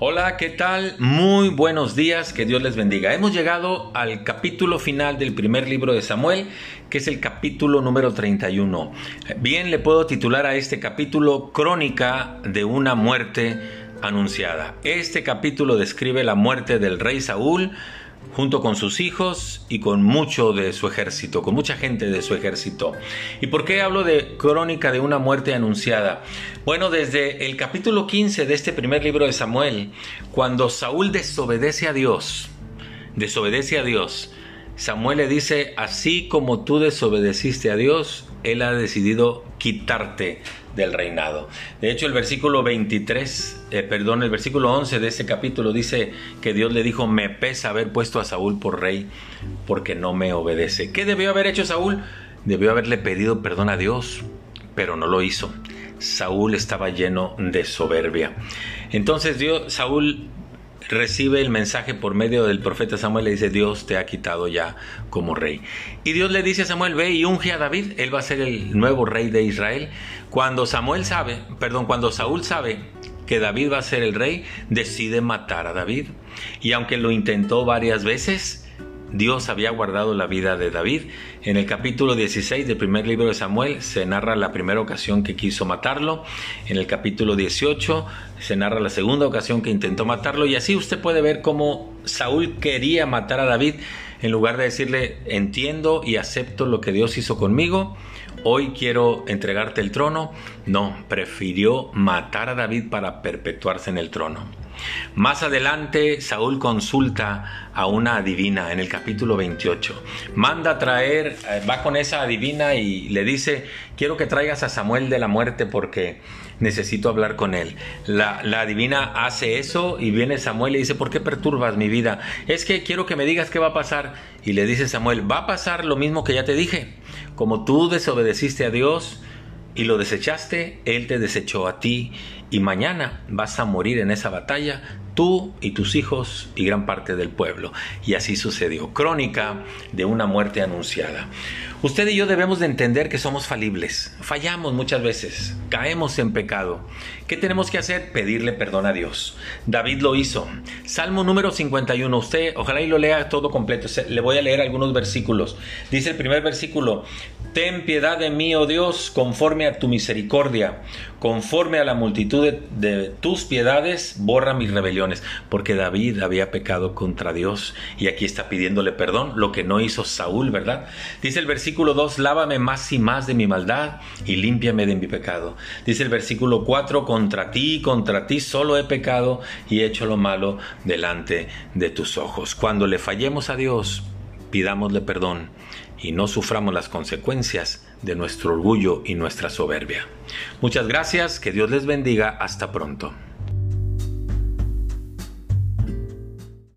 Hola, ¿qué tal? Muy buenos días, que Dios les bendiga. Hemos llegado al capítulo final del primer libro de Samuel, que es el capítulo número 31. Bien, le puedo titular a este capítulo Crónica de una muerte anunciada. Este capítulo describe la muerte del rey Saúl, junto con sus hijos y con mucho de su ejército, con mucha gente de su ejército. ¿Y por qué hablo de crónica de una muerte anunciada? Bueno, desde el capítulo 15 de este primer libro de Samuel, cuando Saúl desobedece a Dios, desobedece a Dios, Samuel le dice, así como tú desobedeciste a Dios, Él ha decidido quitarte del reinado. De hecho, el versículo 23, eh, perdón, el versículo 11 de este capítulo dice que Dios le dijo, me pesa haber puesto a Saúl por rey porque no me obedece. ¿Qué debió haber hecho Saúl? Debió haberle pedido perdón a Dios, pero no lo hizo. Saúl estaba lleno de soberbia. Entonces Dios, Saúl recibe el mensaje por medio del profeta Samuel, le dice, Dios te ha quitado ya como rey. Y Dios le dice a Samuel, ve y unge a David, él va a ser el nuevo rey de Israel. Cuando Samuel sabe, perdón, cuando Saúl sabe que David va a ser el rey, decide matar a David. Y aunque lo intentó varias veces, Dios había guardado la vida de David. En el capítulo 16 del primer libro de Samuel se narra la primera ocasión que quiso matarlo. En el capítulo 18 se narra la segunda ocasión que intentó matarlo. Y así usted puede ver cómo Saúl quería matar a David en lugar de decirle entiendo y acepto lo que Dios hizo conmigo. Hoy quiero entregarte el trono. No, prefirió matar a David para perpetuarse en el trono. Más adelante, Saúl consulta a una adivina en el capítulo 28. Manda a traer, eh, va con esa adivina y le dice, quiero que traigas a Samuel de la muerte porque necesito hablar con él. La, la adivina hace eso y viene Samuel y dice, ¿por qué perturbas mi vida? Es que quiero que me digas qué va a pasar. Y le dice Samuel, va a pasar lo mismo que ya te dije. Como tú desobedeciste a Dios, y lo desechaste, Él te desechó a ti y mañana vas a morir en esa batalla, tú y tus hijos y gran parte del pueblo. Y así sucedió. Crónica de una muerte anunciada. Usted y yo debemos de entender que somos falibles, fallamos muchas veces, caemos en pecado. ¿Qué tenemos que hacer? Pedirle perdón a Dios. David lo hizo. Salmo número 51, usted ojalá y lo lea todo completo, le voy a leer algunos versículos. Dice el primer versículo, Ten piedad de mí, oh Dios, conforme a tu misericordia, conforme a la multitud de, tus piedades, borra mis rebeliones, porque David había pecado contra Dios y aquí está pidiéndole perdón, lo que no hizo Saúl, ¿verdad? Dice el versículo versículo 2, lávame más y más de mi maldad y límpiame de mi pecado. Dice el versículo 4, contra ti, contra ti solo he pecado y he hecho lo malo delante de tus ojos. Cuando le fallemos a Dios, pidámosle perdón y no suframos las consecuencias de nuestro orgullo y nuestra soberbia. Muchas gracias, que Dios les bendiga, hasta pronto.